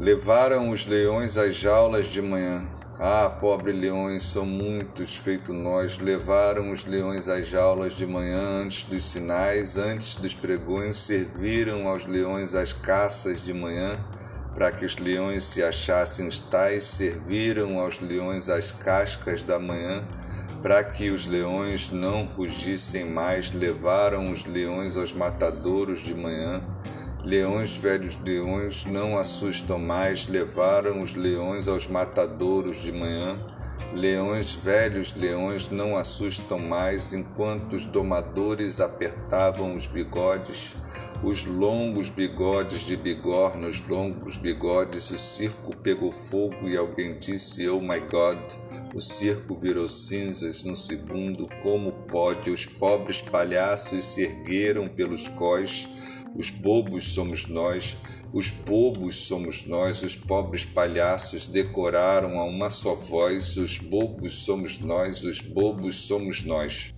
Levaram os leões às jaulas de manhã. Ah, pobre leões, são muitos, feito nós. Levaram os leões às jaulas de manhã, antes dos sinais, antes dos pregões, serviram aos leões as caças de manhã, para que os leões se achassem os tais, serviram aos leões as cascas da manhã, para que os leões não rugissem mais, levaram os leões aos matadouros de manhã. Leões, velhos leões, não assustam mais, levaram os leões aos matadouros de manhã. Leões, velhos leões, não assustam mais, enquanto os domadores apertavam os bigodes, os longos bigodes de bigorna, os longos bigodes, o circo pegou fogo e alguém disse: Oh my God! O circo virou cinzas no segundo. Como pode? Os pobres palhaços se ergueram pelos cós. Os bobos somos nós. Os bobos somos nós. Os pobres palhaços decoraram a uma só voz. Os bobos somos nós. Os bobos somos nós.